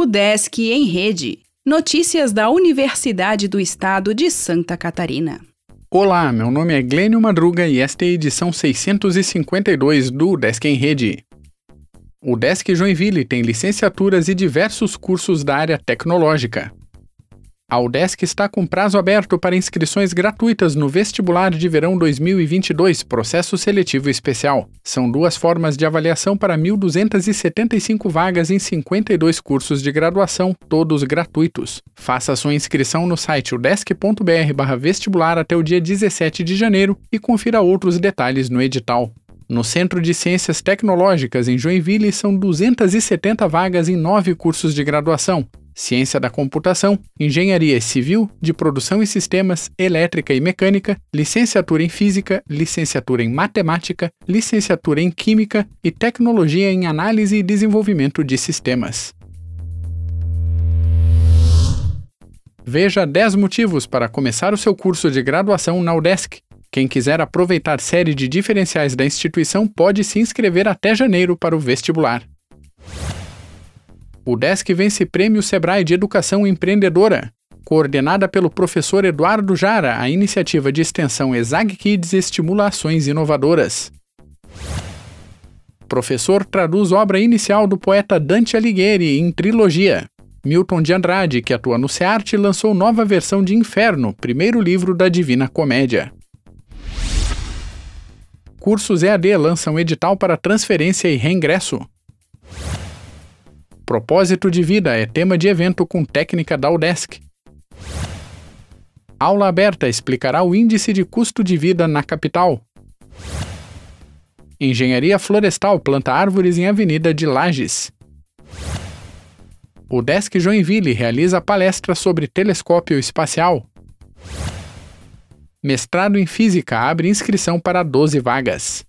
O Desk em Rede. Notícias da Universidade do Estado de Santa Catarina. Olá, meu nome é Glênio Madruga e esta é a edição 652 do Desk em Rede. O Desk Joinville tem licenciaturas e diversos cursos da área tecnológica. A UDESC está com prazo aberto para inscrições gratuitas no Vestibular de Verão 2022, processo seletivo especial. São duas formas de avaliação para 1.275 vagas em 52 cursos de graduação, todos gratuitos. Faça sua inscrição no site udesc.br/vestibular até o dia 17 de janeiro e confira outros detalhes no edital. No Centro de Ciências Tecnológicas, em Joinville, são 270 vagas em nove cursos de graduação. Ciência da Computação, Engenharia Civil, de Produção e Sistemas, Elétrica e Mecânica, Licenciatura em Física, Licenciatura em Matemática, Licenciatura em Química e Tecnologia em Análise e Desenvolvimento de Sistemas. Veja 10 motivos para começar o seu curso de graduação na UDESC. Quem quiser aproveitar série de diferenciais da instituição pode se inscrever até janeiro para o vestibular. O Desk vence Prêmio Sebrae de Educação Empreendedora. Coordenada pelo professor Eduardo Jara, a iniciativa de extensão Exag Kids estimula ações inovadoras. Professor traduz obra inicial do poeta Dante Alighieri em trilogia. Milton de Andrade, que atua no SEART, lançou nova versão de Inferno, primeiro livro da Divina Comédia. Cursos EAD lançam edital para transferência e reingresso. Propósito de vida é tema de evento com técnica da UDESC. Aula aberta explicará o índice de custo de vida na capital. Engenharia Florestal planta árvores em Avenida de Lages. O Desk Joinville realiza palestra sobre telescópio espacial. Mestrado em Física abre inscrição para 12 vagas.